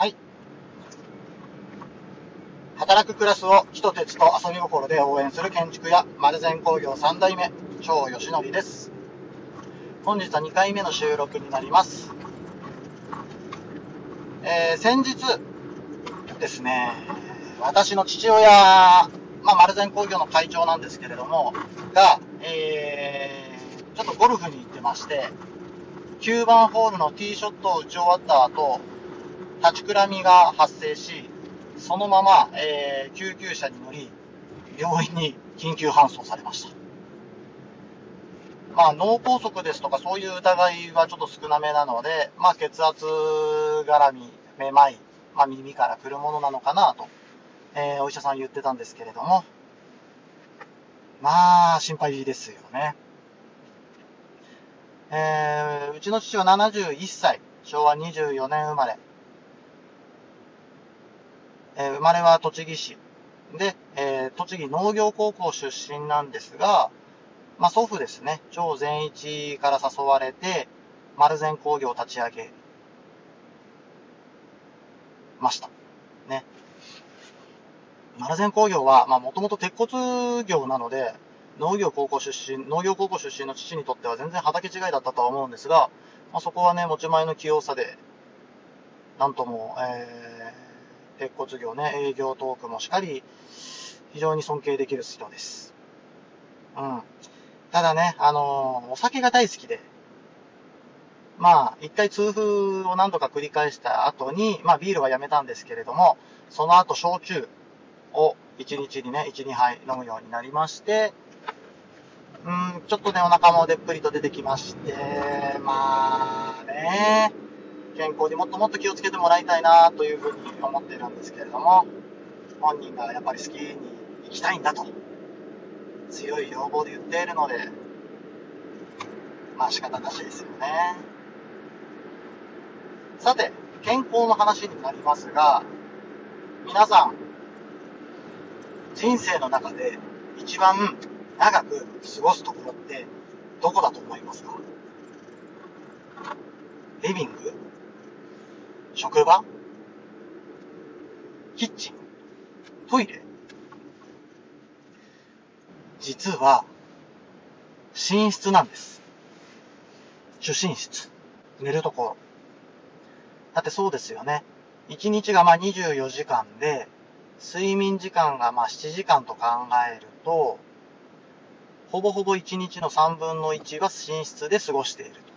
はい。働くクラスを人鉄と遊び心で応援する建築屋、丸善工業3代目、超吉則です。本日は2回目の収録になります。えー、先日ですね、私の父親、まあ、丸善工業の会長なんですけれども、が、えー、ちょっとゴルフに行ってまして、9番ホールのティーショットを打ち終わった後、立ちくらみが発生し、そのまま、えー、救急車に乗り、病院に緊急搬送されました。まあ、脳梗塞ですとかそういう疑いはちょっと少なめなので、まあ、血圧絡み、めまい、まあ、耳から来るものなのかなと、えー、お医者さん言ってたんですけれども、まあ、心配ですよね。えー、うちの父は71歳、昭和24年生まれ。えー、生まれは栃木市。で、えー、栃木農業高校出身なんですが、まあ、祖父ですね、超善一から誘われて、丸善工業を立ち上げました。ね。丸善工業は、まあ、もともと鉄骨業なので、農業高校出身、農業高校出身の父にとっては全然畑違いだったとは思うんですが、まあ、そこはね、持ち前の器用さで、なんとも、えー、鉄骨業ね、営業トークもしかり、非常に尊敬できる人です。うん。ただね、あのー、お酒が大好きで、まあ、一回痛風を何度か繰り返した後に、まあ、ビールはやめたんですけれども、その後、焼酎を1日にね、1、2杯飲むようになりまして、うん、ちょっとね、お腹もでっぷりと出てきまして、まあね、健康にもっともっと気をつけてもらいたいなというふうに思っているんですけれども、本人がやっぱり好きに行きたいんだと、強い要望で言っているので、まあ仕方なしですよね。さて、健康の話になりますが、皆さん、人生の中で一番長く過ごすところってどこだと思いますか？リビング？職場？キッチン？トイレ？実は寝室なんです。主寝室。寝るところ。だってそうですよね。1日がまあ24時間で、睡眠時間がまあ7時間と考えると、ほぼほぼ1日の3分の1は寝室で過ごしていると。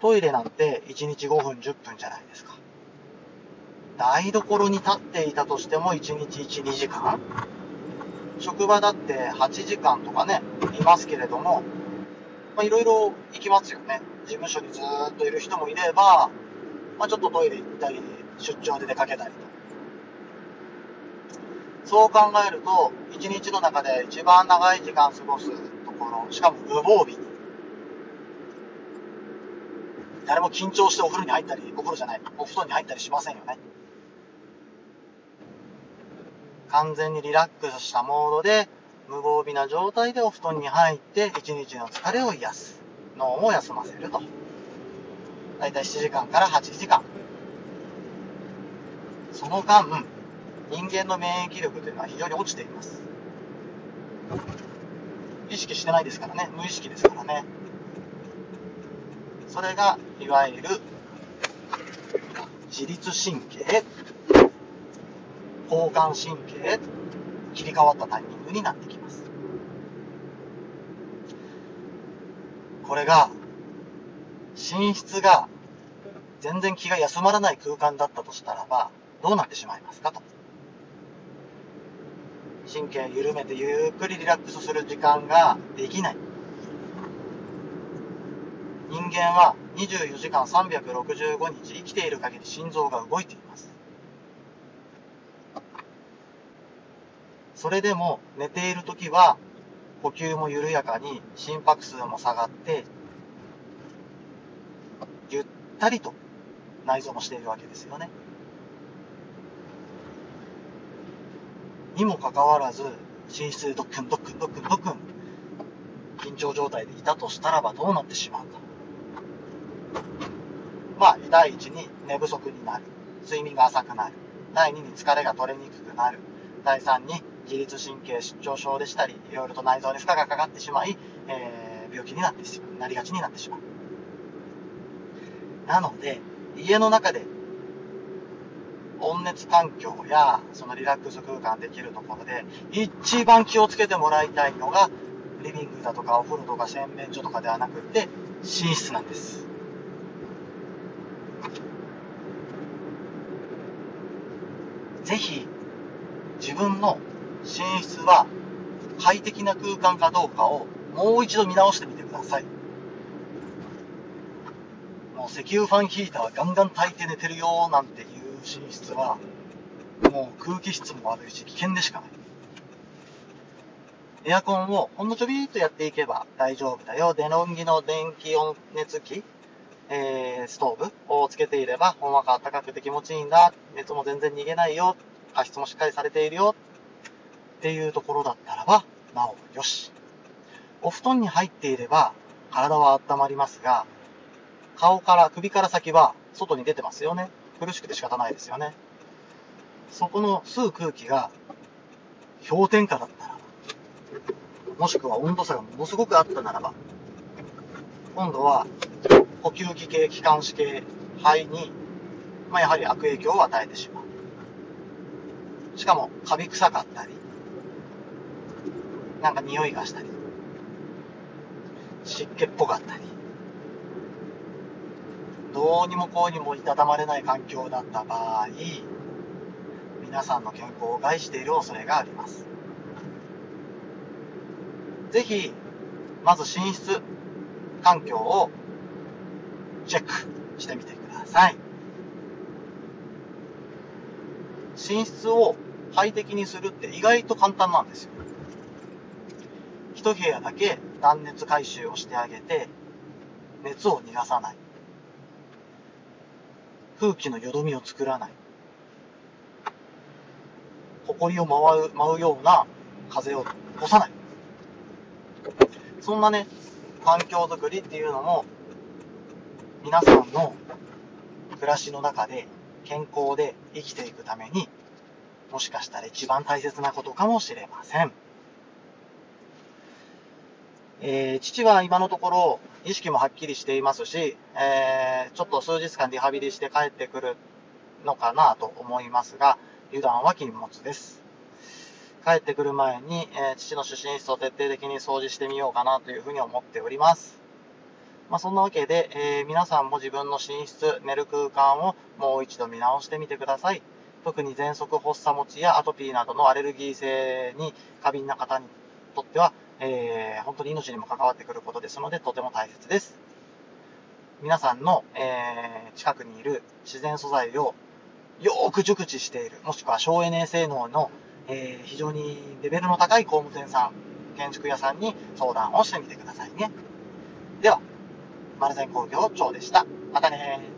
トイレなんて1日5分10分じゃないですか。台所に立っていたとしても1日1、2時間職場だって8時間とかね、いますけれども、まあいろいろ行きますよね。事務所にずっといる人もいれば、まあちょっとトイレ行ったり、出張で出かけたりと。そう考えると、一日の中で一番長い時間過ごすところ、しかも無防備に。誰も緊張してお風呂に入ったり、お風呂じゃない、お布団に入ったりしませんよね。完全にリラックスしたモードで、無防備な状態でお布団に入って、一日の疲れを癒す。脳も休ませると。だいたい7時間から8時間。その間、人間の免疫力というのは非常に落ちています。意識してないですからね。無意識ですからね。それが、いわゆる、自律神経、交感神経、切り替わったタイミングになってきます。これが、寝室が全然気が休まらない空間だったとしたらば、どうなってしまいますかと。神経緩めてゆっくりリラックスする時間ができない。人間は24時間365日生きている限り心臓が動いています。それでも寝ている時は呼吸も緩やかに心拍数も下がってゆったりと内臓もしているわけですよね。にもかかわらず、寝室でドックンドックンドックンドックン、緊張状態でいたとしたらばどうなってしまうか。まあ、第一に寝不足になる。睡眠が浅くなる。第2に疲れが取れにくくなる。第3に自律神経失調症でしたり、いろいろと内臓に負荷がかかってしまい、えー、病気になってしまう、なりがちになってしまう。なので、家の中で温熱環境やそのリラックス空間できるところで一番気をつけてもらいたいのがリビングだとかお風呂とか洗面所とかではなくて寝室なんですぜひ自分の寝室は快適な空間かどうかをもう一度見直してみてください。もう石油ファンヒーターガンガン炊いて寝てるよなんていう寝室はもう空気質も悪いし危険でしかない。エアコンをほんのちょびっとやっていけば大丈夫だよ。デノンギの電気温熱器、えー、ストーブをつけていれば、ほんわか暖かくて気持ちいいんだ。熱も全然逃げないよ。加湿もしっかりされているよ。っていうところだったらば、なおよし。お布団に入っていれば、体は温まりますが、顔から、首から先は外に出てますよね。苦しくて仕方ないですよね。そこの吸う空気が氷点下だったら、もしくは温度差がものすごくあったならば、今度は呼吸器系、気管支系、肺に、まあ、やはり悪影響を与えてしまう。しかも、カビ臭かったり、なんか匂いがしたり、湿気っぽかったり、どうにもこうにもいたたまれない環境だった場合、皆さんの健康を害している恐れがあります。ぜひ、まず寝室環境をチェックしてみてください。寝室を快適にするって意外と簡単なんですよ。一部屋だけ断熱回収をしてあげて、熱を逃がさない。空気のよどみを作らない。埃を舞う舞うような風を起こさない。そんなね、環境づくりっていうのも、皆さんの暮らしの中で健康で生きていくために、もしかしたら一番大切なことかもしれません。えー、父は今のところ意識もはっきりしていますし、えー、ちょっと数日間リハビリして帰ってくるのかなと思いますが、油断は禁物です。帰ってくる前に、えー、父の出身室を徹底的に掃除してみようかなというふうに思っております。まあ、そんなわけで、えー、皆さんも自分の寝室、寝る空間をもう一度見直してみてください。特に喘息発作持ちやアトピーなどのアレルギー性に過敏な方にとっては、えー、本当に命にも関わってくることですので、とても大切です。皆さんの、えー、近くにいる自然素材をよーく熟知している、もしくは省エネ性能のえー、非常にレベルの高い工務店さん、建築屋さんに相談をしてみてくださいね。では、丸善工業長でした。またね